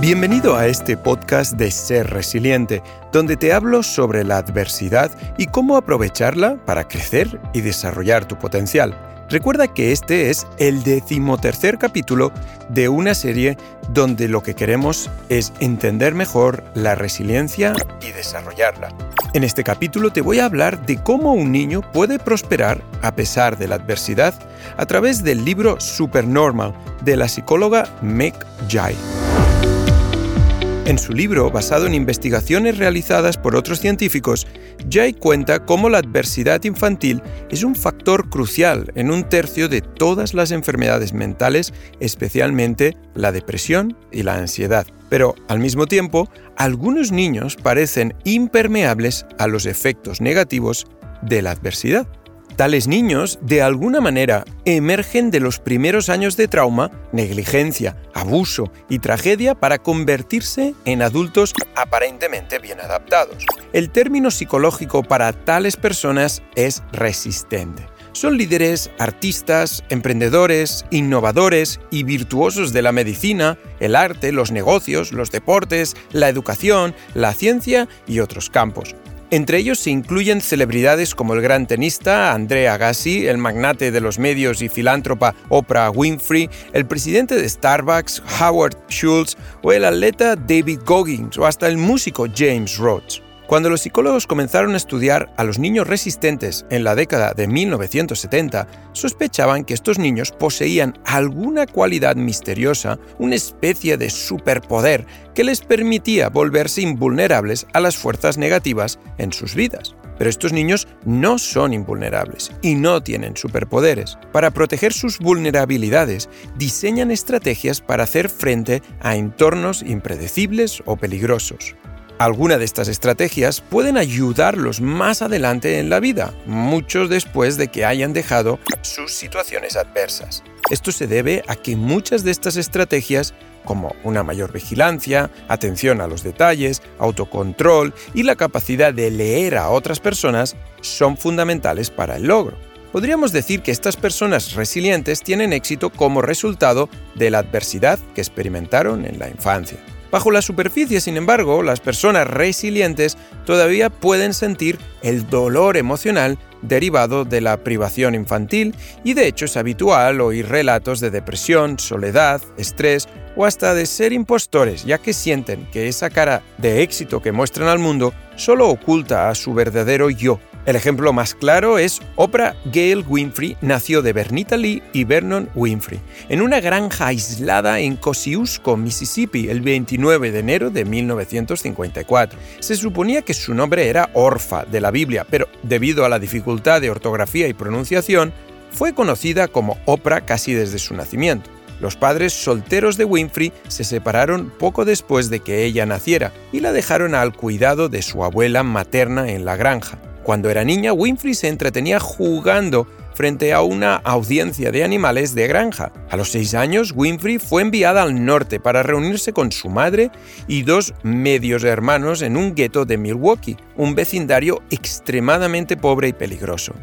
Bienvenido a este podcast de Ser Resiliente, donde te hablo sobre la adversidad y cómo aprovecharla para crecer y desarrollar tu potencial. Recuerda que este es el decimotercer capítulo de una serie donde lo que queremos es entender mejor la resiliencia y desarrollarla. En este capítulo te voy a hablar de cómo un niño puede prosperar a pesar de la adversidad a través del libro Supernormal de la psicóloga Meg Jai. En su libro, basado en investigaciones realizadas por otros científicos, Jay cuenta cómo la adversidad infantil es un factor crucial en un tercio de todas las enfermedades mentales, especialmente la depresión y la ansiedad. Pero, al mismo tiempo, algunos niños parecen impermeables a los efectos negativos de la adversidad. Tales niños, de alguna manera, emergen de los primeros años de trauma, negligencia, abuso y tragedia para convertirse en adultos aparentemente bien adaptados. El término psicológico para tales personas es resistente. Son líderes, artistas, emprendedores, innovadores y virtuosos de la medicina, el arte, los negocios, los deportes, la educación, la ciencia y otros campos. Entre ellos se incluyen celebridades como el gran tenista Andrea Agassi, el magnate de los medios y filántropa Oprah Winfrey, el presidente de Starbucks Howard Schultz o el atleta David Goggins o hasta el músico James Rhodes. Cuando los psicólogos comenzaron a estudiar a los niños resistentes en la década de 1970, sospechaban que estos niños poseían alguna cualidad misteriosa, una especie de superpoder que les permitía volverse invulnerables a las fuerzas negativas en sus vidas. Pero estos niños no son invulnerables y no tienen superpoderes. Para proteger sus vulnerabilidades, diseñan estrategias para hacer frente a entornos impredecibles o peligrosos. Algunas de estas estrategias pueden ayudarlos más adelante en la vida, muchos después de que hayan dejado sus situaciones adversas. Esto se debe a que muchas de estas estrategias, como una mayor vigilancia, atención a los detalles, autocontrol y la capacidad de leer a otras personas, son fundamentales para el logro. Podríamos decir que estas personas resilientes tienen éxito como resultado de la adversidad que experimentaron en la infancia. Bajo la superficie, sin embargo, las personas resilientes todavía pueden sentir el dolor emocional derivado de la privación infantil y de hecho es habitual oír relatos de depresión, soledad, estrés o hasta de ser impostores, ya que sienten que esa cara de éxito que muestran al mundo solo oculta a su verdadero yo el ejemplo más claro es Oprah Gail Winfrey nació de Bernita Lee y Vernon Winfrey en una granja aislada en Kosciuszko, Mississippi, el 29 de enero de 1954. Se suponía que su nombre era Orfa de la Biblia, pero debido a la dificultad de ortografía y pronunciación, fue conocida como Oprah casi desde su nacimiento. Los padres solteros de Winfrey se separaron poco después de que ella naciera y la dejaron al cuidado de su abuela materna en la granja. Cuando era niña, Winfrey se entretenía jugando frente a una audiencia de animales de granja. A los seis años, Winfrey fue enviada al norte para reunirse con su madre y dos medios hermanos en un gueto de Milwaukee, un vecindario extremadamente pobre y peligroso.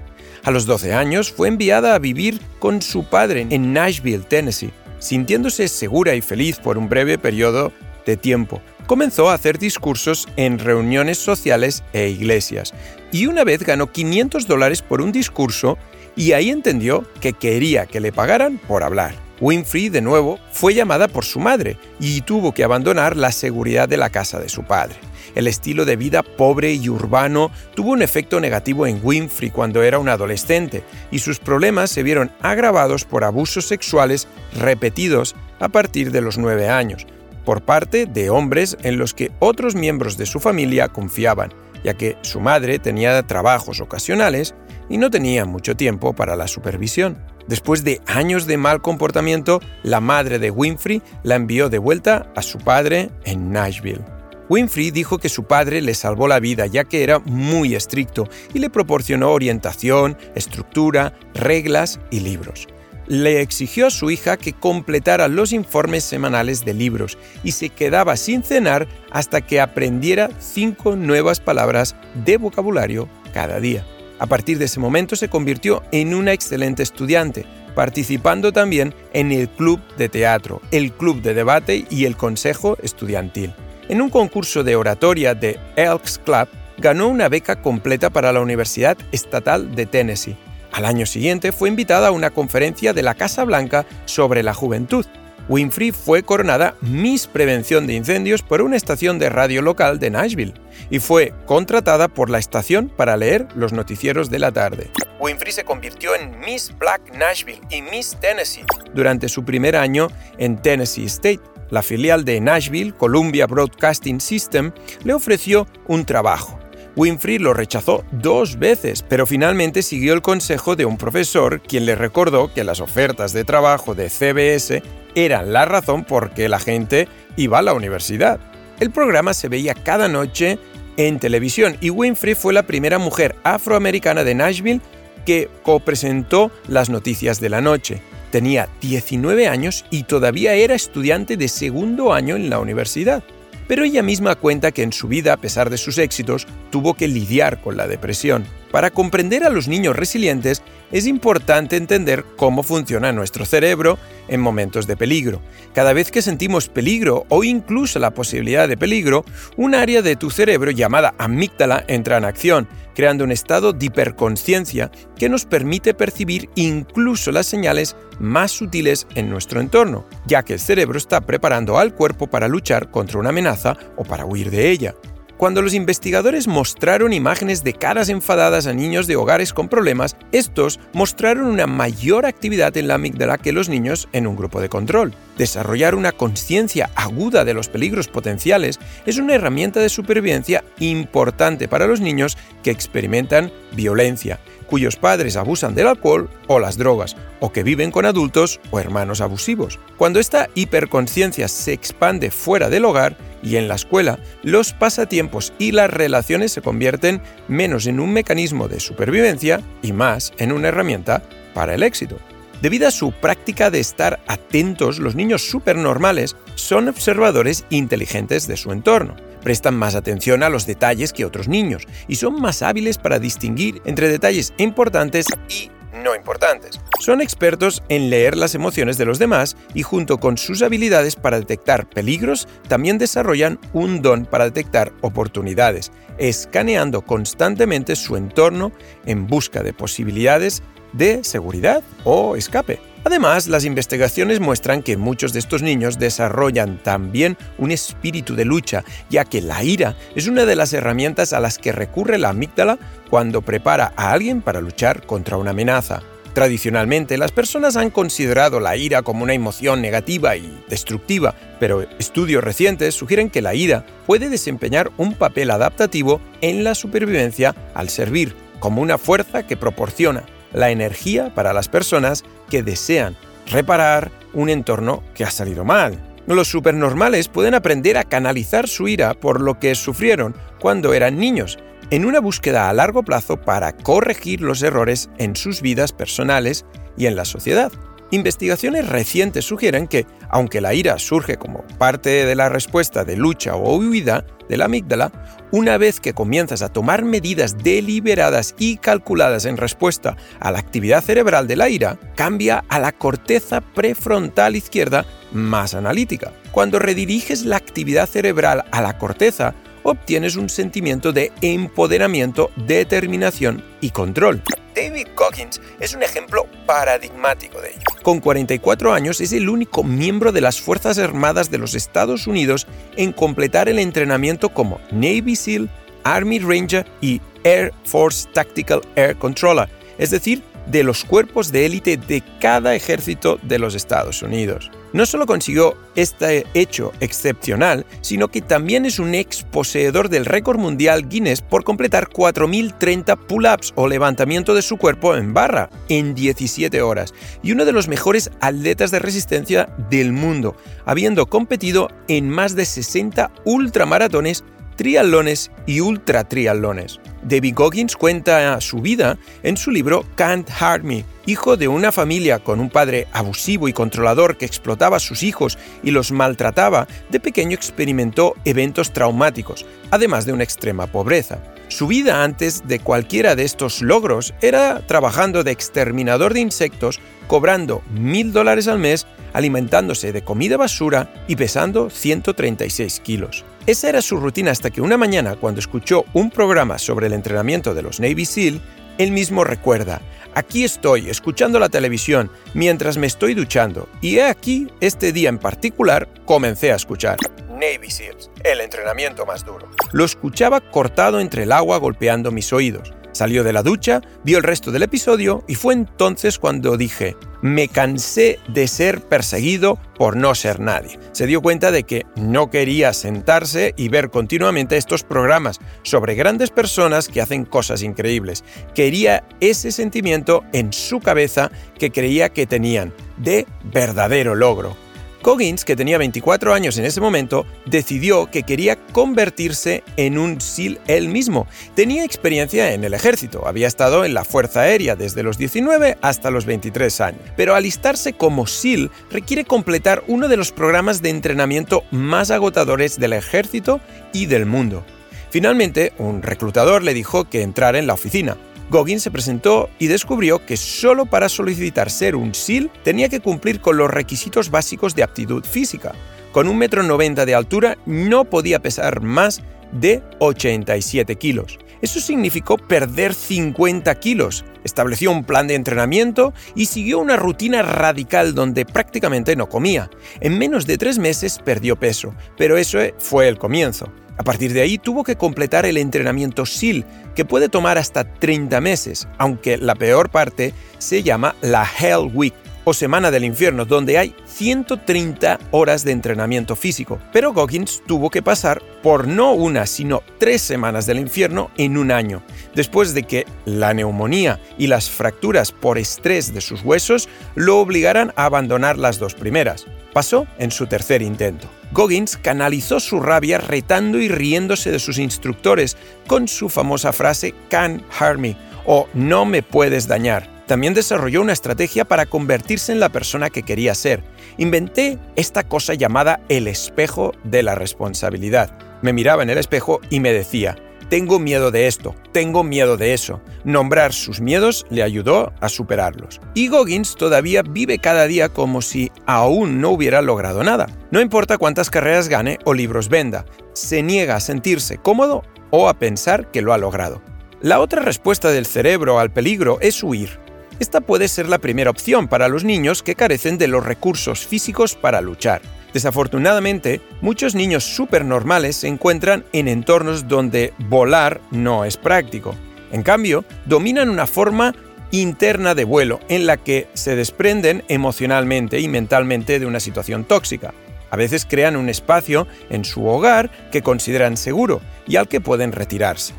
A los 12 años fue enviada a vivir con su padre en Nashville, Tennessee. Sintiéndose segura y feliz por un breve periodo de tiempo, comenzó a hacer discursos en reuniones sociales e iglesias, y una vez ganó 500 dólares por un discurso y ahí entendió que quería que le pagaran por hablar. Winfrey, de nuevo, fue llamada por su madre y tuvo que abandonar la seguridad de la casa de su padre. El estilo de vida pobre y urbano tuvo un efecto negativo en Winfrey cuando era un adolescente y sus problemas se vieron agravados por abusos sexuales repetidos a partir de los nueve años, por parte de hombres en los que otros miembros de su familia confiaban, ya que su madre tenía trabajos ocasionales y no tenía mucho tiempo para la supervisión. Después de años de mal comportamiento, la madre de Winfrey la envió de vuelta a su padre en Nashville. Winfrey dijo que su padre le salvó la vida ya que era muy estricto y le proporcionó orientación, estructura, reglas y libros le exigió a su hija que completara los informes semanales de libros y se quedaba sin cenar hasta que aprendiera cinco nuevas palabras de vocabulario cada día. A partir de ese momento se convirtió en una excelente estudiante, participando también en el club de teatro, el club de debate y el consejo estudiantil. En un concurso de oratoria de Elks Club, ganó una beca completa para la Universidad Estatal de Tennessee. Al año siguiente fue invitada a una conferencia de la Casa Blanca sobre la juventud. Winfrey fue coronada Miss Prevención de Incendios por una estación de radio local de Nashville y fue contratada por la estación para leer los noticieros de la tarde. Winfrey se convirtió en Miss Black Nashville y Miss Tennessee durante su primer año en Tennessee State. La filial de Nashville, Columbia Broadcasting System, le ofreció un trabajo. Winfrey lo rechazó dos veces, pero finalmente siguió el consejo de un profesor quien le recordó que las ofertas de trabajo de CBS eran la razón por qué la gente iba a la universidad. El programa se veía cada noche en televisión y Winfrey fue la primera mujer afroamericana de Nashville que copresentó las noticias de la noche. Tenía 19 años y todavía era estudiante de segundo año en la universidad. Pero ella misma cuenta que en su vida, a pesar de sus éxitos, tuvo que lidiar con la depresión. Para comprender a los niños resilientes, es importante entender cómo funciona nuestro cerebro en momentos de peligro. Cada vez que sentimos peligro o incluso la posibilidad de peligro, un área de tu cerebro llamada amígdala entra en acción, creando un estado de hiperconciencia que nos permite percibir incluso las señales más sutiles en nuestro entorno, ya que el cerebro está preparando al cuerpo para luchar contra una amenaza o para huir de ella. Cuando los investigadores mostraron imágenes de caras enfadadas a niños de hogares con problemas, estos mostraron una mayor actividad en la amígdala que los niños en un grupo de control. Desarrollar una conciencia aguda de los peligros potenciales es una herramienta de supervivencia importante para los niños que experimentan violencia, cuyos padres abusan del alcohol o las drogas, o que viven con adultos o hermanos abusivos. Cuando esta hiperconciencia se expande fuera del hogar y en la escuela, los pasatiempos y las relaciones se convierten menos en un mecanismo de supervivencia y más en una herramienta para el éxito. Debido a su práctica de estar atentos, los niños supernormales son observadores inteligentes de su entorno prestan más atención a los detalles que otros niños y son más hábiles para distinguir entre detalles importantes y no importantes. Son expertos en leer las emociones de los demás y junto con sus habilidades para detectar peligros, también desarrollan un don para detectar oportunidades, escaneando constantemente su entorno en busca de posibilidades de seguridad o escape. Además, las investigaciones muestran que muchos de estos niños desarrollan también un espíritu de lucha, ya que la ira es una de las herramientas a las que recurre la amígdala cuando prepara a alguien para luchar contra una amenaza. Tradicionalmente, las personas han considerado la ira como una emoción negativa y destructiva, pero estudios recientes sugieren que la ira puede desempeñar un papel adaptativo en la supervivencia al servir como una fuerza que proporciona la energía para las personas que desean reparar un entorno que ha salido mal. Los supernormales pueden aprender a canalizar su ira por lo que sufrieron cuando eran niños, en una búsqueda a largo plazo para corregir los errores en sus vidas personales y en la sociedad. Investigaciones recientes sugieren que, aunque la ira surge como parte de la respuesta de lucha o huida de la amígdala, una vez que comienzas a tomar medidas deliberadas y calculadas en respuesta a la actividad cerebral de la ira, cambia a la corteza prefrontal izquierda más analítica. Cuando rediriges la actividad cerebral a la corteza, obtienes un sentimiento de empoderamiento, determinación y control. David Goggins es un ejemplo paradigmático de ello. Con 44 años es el único miembro de las Fuerzas Armadas de los Estados Unidos en completar el entrenamiento como Navy SEAL, Army Ranger y Air Force Tactical Air Controller, es decir, de los cuerpos de élite de cada ejército de los Estados Unidos. No solo consiguió este hecho excepcional, sino que también es un ex poseedor del récord mundial Guinness por completar 4.030 pull-ups o levantamiento de su cuerpo en barra en 17 horas y uno de los mejores atletas de resistencia del mundo, habiendo competido en más de 60 ultramaratones triatlones y ultratriatlones. David Goggins cuenta su vida en su libro Can't Hurt Me. Hijo de una familia con un padre abusivo y controlador que explotaba a sus hijos y los maltrataba, de pequeño experimentó eventos traumáticos, además de una extrema pobreza. Su vida antes de cualquiera de estos logros era trabajando de exterminador de insectos cobrando mil dólares al mes, alimentándose de comida basura y pesando 136 kilos. Esa era su rutina hasta que una mañana, cuando escuchó un programa sobre el entrenamiento de los Navy SEAL, él mismo recuerda, aquí estoy escuchando la televisión mientras me estoy duchando y he aquí, este día en particular, comencé a escuchar. Navy SEALs, el entrenamiento más duro. Lo escuchaba cortado entre el agua golpeando mis oídos. Salió de la ducha, vio el resto del episodio y fue entonces cuando dije, me cansé de ser perseguido por no ser nadie. Se dio cuenta de que no quería sentarse y ver continuamente estos programas sobre grandes personas que hacen cosas increíbles. Quería ese sentimiento en su cabeza que creía que tenían de verdadero logro. Coggins, que tenía 24 años en ese momento, decidió que quería convertirse en un SEAL él mismo. Tenía experiencia en el ejército, había estado en la Fuerza Aérea desde los 19 hasta los 23 años, pero alistarse como SEAL requiere completar uno de los programas de entrenamiento más agotadores del ejército y del mundo. Finalmente, un reclutador le dijo que entrara en la oficina. Goggins se presentó y descubrió que solo para solicitar ser un SEAL tenía que cumplir con los requisitos básicos de aptitud física. Con un metro noventa de altura no podía pesar más de 87 kilos. Eso significó perder 50 kilos. Estableció un plan de entrenamiento y siguió una rutina radical donde prácticamente no comía. En menos de tres meses perdió peso, pero eso fue el comienzo. A partir de ahí tuvo que completar el entrenamiento SEAL, que puede tomar hasta 30 meses, aunque la peor parte se llama la Hell Week o Semana del Infierno, donde hay 130 horas de entrenamiento físico. Pero Goggins tuvo que pasar por no una, sino tres semanas del infierno en un año, después de que la neumonía y las fracturas por estrés de sus huesos lo obligaran a abandonar las dos primeras. Pasó en su tercer intento. Goggins canalizó su rabia retando y riéndose de sus instructores con su famosa frase Can't harm me o No me puedes dañar. También desarrolló una estrategia para convertirse en la persona que quería ser. Inventé esta cosa llamada el espejo de la responsabilidad. Me miraba en el espejo y me decía, tengo miedo de esto, tengo miedo de eso. Nombrar sus miedos le ayudó a superarlos. Y Goggins todavía vive cada día como si aún no hubiera logrado nada. No importa cuántas carreras gane o libros venda, se niega a sentirse cómodo o a pensar que lo ha logrado. La otra respuesta del cerebro al peligro es huir. Esta puede ser la primera opción para los niños que carecen de los recursos físicos para luchar. Desafortunadamente, muchos niños supernormales se encuentran en entornos donde volar no es práctico. En cambio, dominan una forma interna de vuelo en la que se desprenden emocionalmente y mentalmente de una situación tóxica. A veces crean un espacio en su hogar que consideran seguro y al que pueden retirarse.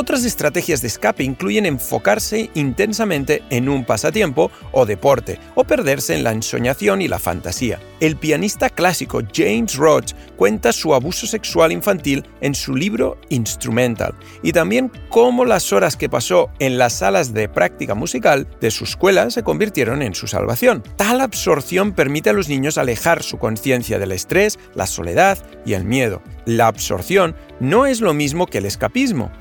Otras estrategias de escape incluyen enfocarse intensamente en un pasatiempo o deporte, o perderse en la ensoñación y la fantasía. El pianista clásico James Rhodes cuenta su abuso sexual infantil en su libro Instrumental, y también cómo las horas que pasó en las salas de práctica musical de su escuela se convirtieron en su salvación. Tal absorción permite a los niños alejar su conciencia del estrés, la soledad y el miedo. La absorción no es lo mismo que el escapismo.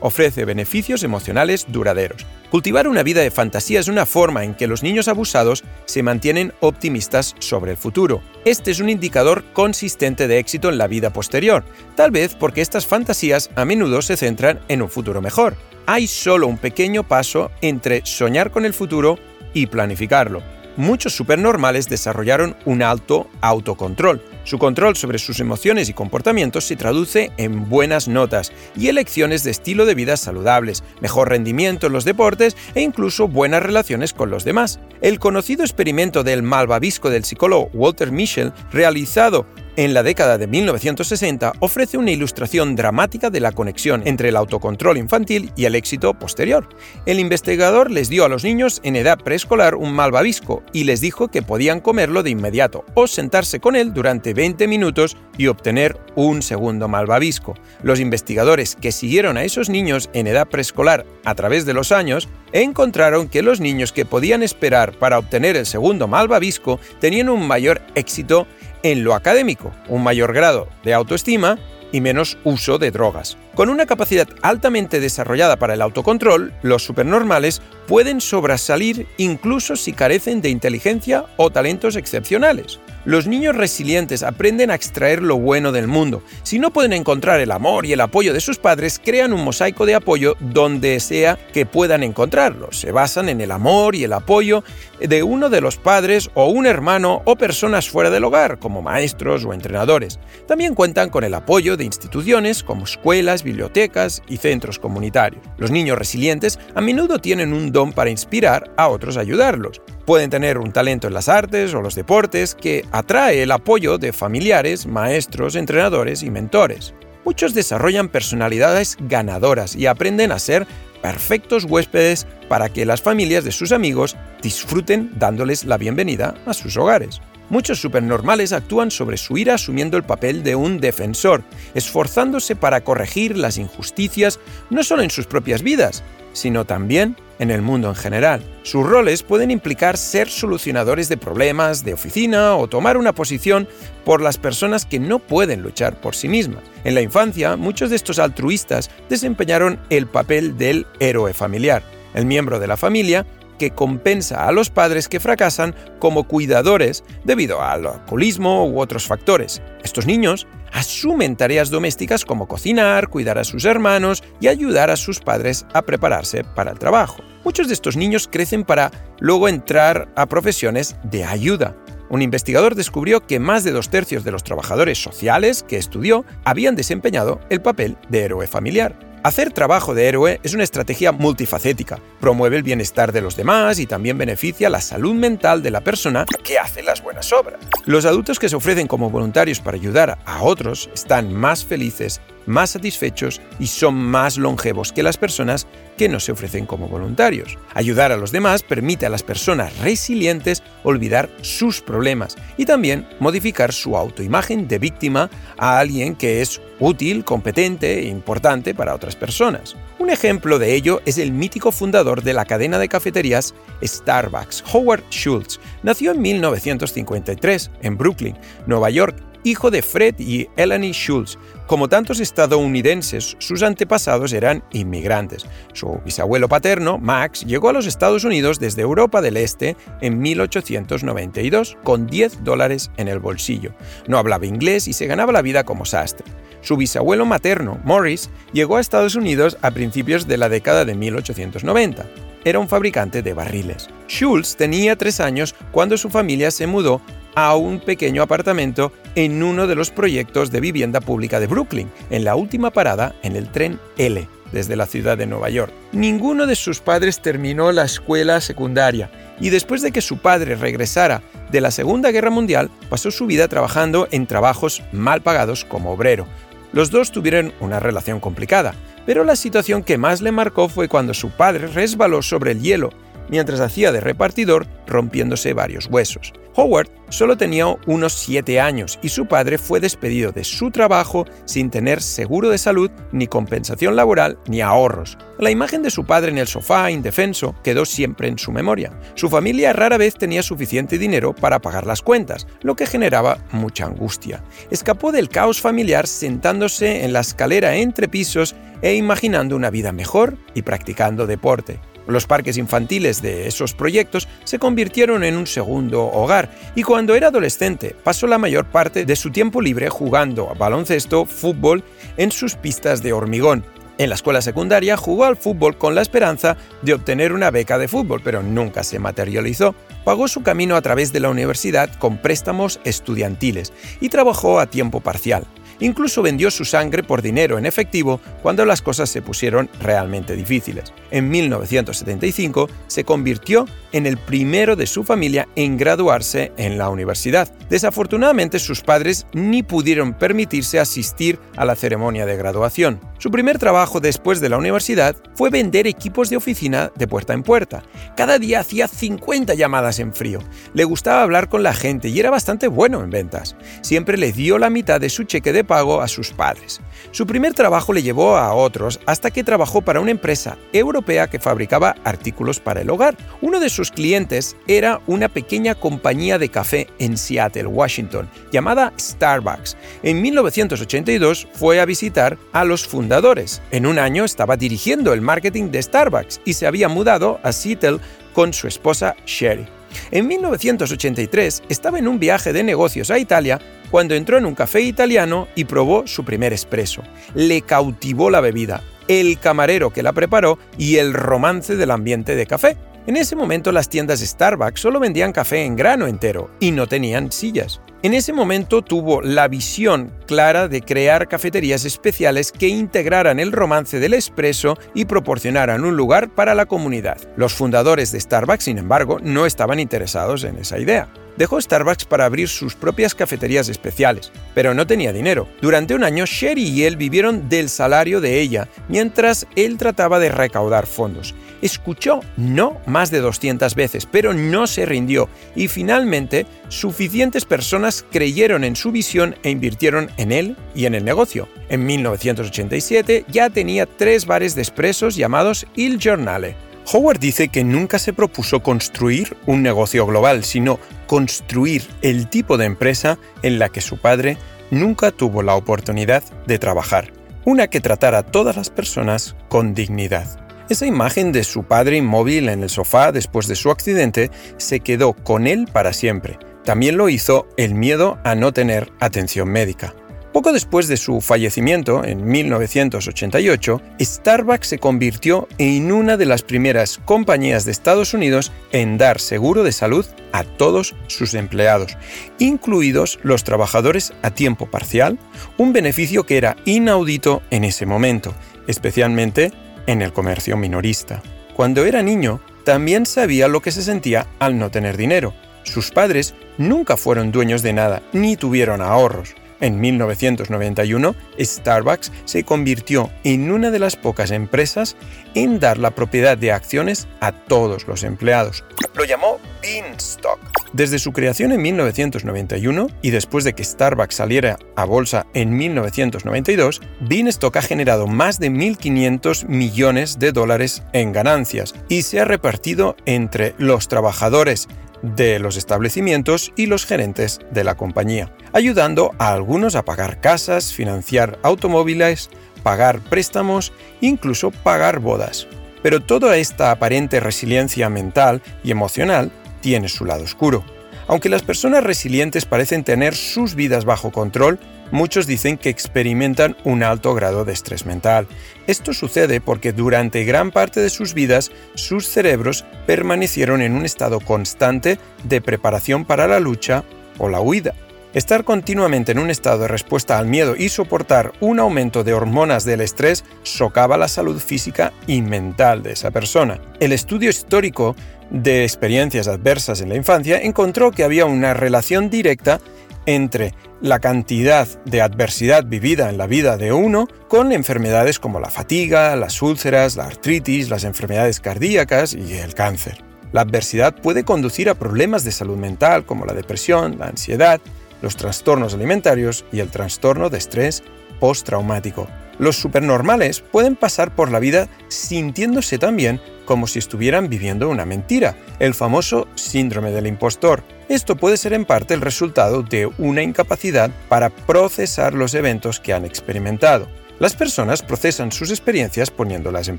Ofrece beneficios emocionales duraderos. Cultivar una vida de fantasía es una forma en que los niños abusados se mantienen optimistas sobre el futuro. Este es un indicador consistente de éxito en la vida posterior, tal vez porque estas fantasías a menudo se centran en un futuro mejor. Hay solo un pequeño paso entre soñar con el futuro y planificarlo. Muchos supernormales desarrollaron un alto autocontrol, su control sobre sus emociones y comportamientos se traduce en buenas notas y elecciones de estilo de vida saludables, mejor rendimiento en los deportes e incluso buenas relaciones con los demás. El conocido experimento del malvavisco del psicólogo Walter Mischel, realizado en la década de 1960 ofrece una ilustración dramática de la conexión entre el autocontrol infantil y el éxito posterior. El investigador les dio a los niños en edad preescolar un malvavisco y les dijo que podían comerlo de inmediato o sentarse con él durante 20 minutos y obtener un segundo malvavisco. Los investigadores que siguieron a esos niños en edad preescolar a través de los años encontraron que los niños que podían esperar para obtener el segundo malvavisco tenían un mayor éxito en lo académico, un mayor grado de autoestima y menos uso de drogas. Con una capacidad altamente desarrollada para el autocontrol, los supernormales pueden sobresalir incluso si carecen de inteligencia o talentos excepcionales. Los niños resilientes aprenden a extraer lo bueno del mundo. Si no pueden encontrar el amor y el apoyo de sus padres, crean un mosaico de apoyo donde sea que puedan encontrarlo. Se basan en el amor y el apoyo de uno de los padres o un hermano o personas fuera del hogar, como maestros o entrenadores. También cuentan con el apoyo de instituciones como escuelas, bibliotecas y centros comunitarios. Los niños resilientes a menudo tienen un don para inspirar a otros a ayudarlos. Pueden tener un talento en las artes o los deportes que atrae el apoyo de familiares, maestros, entrenadores y mentores. Muchos desarrollan personalidades ganadoras y aprenden a ser perfectos huéspedes para que las familias de sus amigos disfruten dándoles la bienvenida a sus hogares. Muchos supernormales actúan sobre su ira asumiendo el papel de un defensor, esforzándose para corregir las injusticias no solo en sus propias vidas, sino también en el mundo en general. Sus roles pueden implicar ser solucionadores de problemas de oficina o tomar una posición por las personas que no pueden luchar por sí mismas. En la infancia, muchos de estos altruistas desempeñaron el papel del héroe familiar, el miembro de la familia compensa a los padres que fracasan como cuidadores debido al alcoholismo u otros factores. Estos niños asumen tareas domésticas como cocinar, cuidar a sus hermanos y ayudar a sus padres a prepararse para el trabajo. Muchos de estos niños crecen para luego entrar a profesiones de ayuda. Un investigador descubrió que más de dos tercios de los trabajadores sociales que estudió habían desempeñado el papel de héroe familiar. Hacer trabajo de héroe es una estrategia multifacética. Promueve el bienestar de los demás y también beneficia la salud mental de la persona que hace las buenas obras. Los adultos que se ofrecen como voluntarios para ayudar a otros están más felices, más satisfechos y son más longevos que las personas que no se ofrecen como voluntarios. Ayudar a los demás permite a las personas resilientes olvidar sus problemas y también modificar su autoimagen de víctima a alguien que es útil, competente e importante para otras personas. Un ejemplo de ello es el mítico fundador de la cadena de cafeterías Starbucks, Howard Schultz. Nació en 1953 en Brooklyn, Nueva York, hijo de Fred y Eleni Schultz. Como tantos estadounidenses, sus antepasados eran inmigrantes. Su bisabuelo paterno, Max, llegó a los Estados Unidos desde Europa del Este en 1892 con 10 dólares en el bolsillo. No hablaba inglés y se ganaba la vida como sastre. Su bisabuelo materno, Morris, llegó a Estados Unidos a principios de la década de 1890 era un fabricante de barriles. Schultz tenía tres años cuando su familia se mudó a un pequeño apartamento en uno de los proyectos de vivienda pública de Brooklyn, en la última parada en el tren L, desde la ciudad de Nueva York. Ninguno de sus padres terminó la escuela secundaria y después de que su padre regresara de la Segunda Guerra Mundial, pasó su vida trabajando en trabajos mal pagados como obrero. Los dos tuvieron una relación complicada, pero la situación que más le marcó fue cuando su padre resbaló sobre el hielo mientras hacía de repartidor rompiéndose varios huesos. Howard solo tenía unos 7 años y su padre fue despedido de su trabajo sin tener seguro de salud, ni compensación laboral, ni ahorros. La imagen de su padre en el sofá, indefenso, quedó siempre en su memoria. Su familia rara vez tenía suficiente dinero para pagar las cuentas, lo que generaba mucha angustia. Escapó del caos familiar sentándose en la escalera entre pisos e imaginando una vida mejor y practicando deporte. Los parques infantiles de esos proyectos se convirtieron en un segundo hogar y cuando era adolescente pasó la mayor parte de su tiempo libre jugando a baloncesto, fútbol en sus pistas de hormigón. En la escuela secundaria jugó al fútbol con la esperanza de obtener una beca de fútbol, pero nunca se materializó. Pagó su camino a través de la universidad con préstamos estudiantiles y trabajó a tiempo parcial. Incluso vendió su sangre por dinero en efectivo cuando las cosas se pusieron realmente difíciles. En 1975 se convirtió en el primero de su familia en graduarse en la universidad. Desafortunadamente sus padres ni pudieron permitirse asistir a la ceremonia de graduación. Su primer trabajo después de la universidad fue vender equipos de oficina de puerta en puerta. Cada día hacía 50 llamadas en frío. Le gustaba hablar con la gente y era bastante bueno en ventas. Siempre le dio la mitad de su cheque de pago a sus padres. Su primer trabajo le llevó a otros hasta que trabajó para una empresa europea que fabricaba artículos para el hogar. Uno de sus clientes era una pequeña compañía de café en Seattle, Washington, llamada Starbucks. En 1982 fue a visitar a los fundadores. En un año estaba dirigiendo el marketing de Starbucks y se había mudado a Seattle con su esposa Sherry. En 1983 estaba en un viaje de negocios a Italia cuando entró en un café italiano y probó su primer espresso. Le cautivó la bebida, el camarero que la preparó y el romance del ambiente de café. En ese momento las tiendas Starbucks solo vendían café en grano entero y no tenían sillas. En ese momento tuvo la visión clara de crear cafeterías especiales que integraran el romance del espresso y proporcionaran un lugar para la comunidad. Los fundadores de Starbucks, sin embargo, no estaban interesados en esa idea. Dejó Starbucks para abrir sus propias cafeterías especiales, pero no tenía dinero. Durante un año, Sherry y él vivieron del salario de ella, mientras él trataba de recaudar fondos. Escuchó no más de 200 veces, pero no se rindió y finalmente suficientes personas creyeron en su visión e invirtieron en él y en el negocio. En 1987 ya tenía tres bares de expresos llamados Il Giornale. Howard dice que nunca se propuso construir un negocio global, sino construir el tipo de empresa en la que su padre nunca tuvo la oportunidad de trabajar, una que tratara a todas las personas con dignidad. Esa imagen de su padre inmóvil en el sofá después de su accidente se quedó con él para siempre. También lo hizo el miedo a no tener atención médica. Poco después de su fallecimiento, en 1988, Starbucks se convirtió en una de las primeras compañías de Estados Unidos en dar seguro de salud a todos sus empleados, incluidos los trabajadores a tiempo parcial, un beneficio que era inaudito en ese momento, especialmente en el comercio minorista. Cuando era niño, también sabía lo que se sentía al no tener dinero. Sus padres nunca fueron dueños de nada, ni tuvieron ahorros. En 1991, Starbucks se convirtió en una de las pocas empresas en dar la propiedad de acciones a todos los empleados. Lo llamó Beanstalk. Desde su creación en 1991 y después de que Starbucks saliera a bolsa en 1992, Beanstalk ha generado más de 1.500 millones de dólares en ganancias y se ha repartido entre los trabajadores de los establecimientos y los gerentes de la compañía, ayudando a algunos a pagar casas, financiar automóviles, pagar préstamos, incluso pagar bodas. Pero toda esta aparente resiliencia mental y emocional tiene su lado oscuro. Aunque las personas resilientes parecen tener sus vidas bajo control, muchos dicen que experimentan un alto grado de estrés mental. Esto sucede porque durante gran parte de sus vidas sus cerebros permanecieron en un estado constante de preparación para la lucha o la huida. Estar continuamente en un estado de respuesta al miedo y soportar un aumento de hormonas del estrés socava la salud física y mental de esa persona. El estudio histórico de experiencias adversas en la infancia encontró que había una relación directa entre la cantidad de adversidad vivida en la vida de uno con enfermedades como la fatiga, las úlceras, la artritis, las enfermedades cardíacas y el cáncer. La adversidad puede conducir a problemas de salud mental como la depresión, la ansiedad, los trastornos alimentarios y el trastorno de estrés postraumático. Los supernormales pueden pasar por la vida sintiéndose tan bien como si estuvieran viviendo una mentira, el famoso síndrome del impostor. Esto puede ser en parte el resultado de una incapacidad para procesar los eventos que han experimentado. Las personas procesan sus experiencias poniéndolas en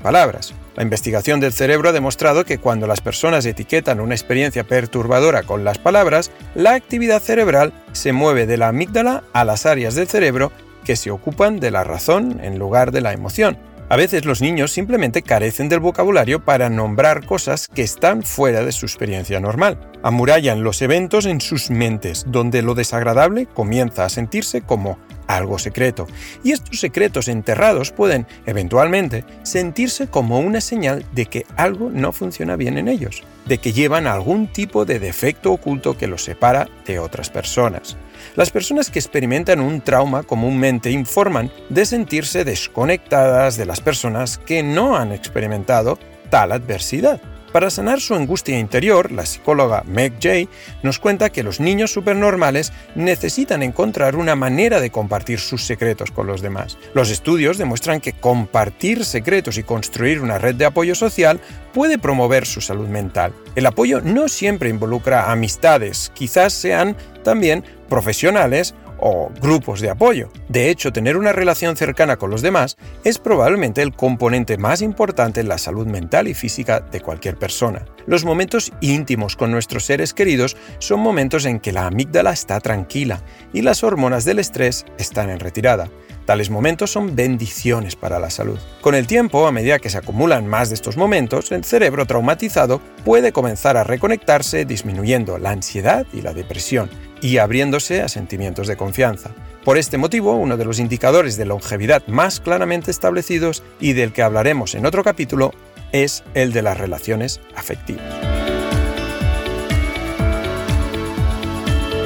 palabras. La investigación del cerebro ha demostrado que cuando las personas etiquetan una experiencia perturbadora con las palabras, la actividad cerebral se mueve de la amígdala a las áreas del cerebro que se ocupan de la razón en lugar de la emoción. A veces los niños simplemente carecen del vocabulario para nombrar cosas que están fuera de su experiencia normal. Amurallan los eventos en sus mentes, donde lo desagradable comienza a sentirse como algo secreto. Y estos secretos enterrados pueden, eventualmente, sentirse como una señal de que algo no funciona bien en ellos, de que llevan algún tipo de defecto oculto que los separa de otras personas. Las personas que experimentan un trauma comúnmente informan de sentirse desconectadas de las personas que no han experimentado tal adversidad. Para sanar su angustia interior, la psicóloga Meg Jay nos cuenta que los niños supernormales necesitan encontrar una manera de compartir sus secretos con los demás. Los estudios demuestran que compartir secretos y construir una red de apoyo social puede promover su salud mental. El apoyo no siempre involucra amistades, quizás sean también profesionales o grupos de apoyo. De hecho, tener una relación cercana con los demás es probablemente el componente más importante en la salud mental y física de cualquier persona. Los momentos íntimos con nuestros seres queridos son momentos en que la amígdala está tranquila y las hormonas del estrés están en retirada. Tales momentos son bendiciones para la salud. Con el tiempo, a medida que se acumulan más de estos momentos, el cerebro traumatizado puede comenzar a reconectarse disminuyendo la ansiedad y la depresión y abriéndose a sentimientos de confianza. Por este motivo, uno de los indicadores de longevidad más claramente establecidos y del que hablaremos en otro capítulo es el de las relaciones afectivas.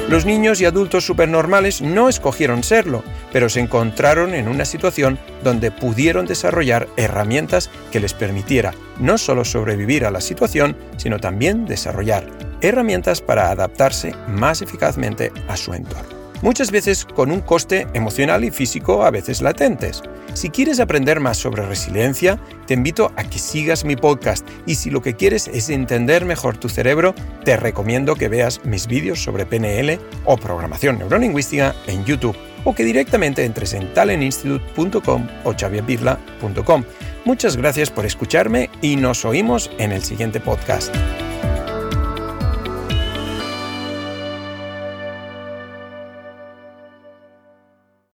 Los niños y adultos supernormales no escogieron serlo, pero se encontraron en una situación donde pudieron desarrollar herramientas que les permitiera no solo sobrevivir a la situación, sino también desarrollar herramientas para adaptarse más eficazmente a su entorno muchas veces con un coste emocional y físico a veces latentes. Si quieres aprender más sobre resiliencia, te invito a que sigas mi podcast y si lo que quieres es entender mejor tu cerebro, te recomiendo que veas mis vídeos sobre PNL o programación neurolingüística en YouTube o que directamente entres en talentinstitute.com o xavierpirla.com. Muchas gracias por escucharme y nos oímos en el siguiente podcast.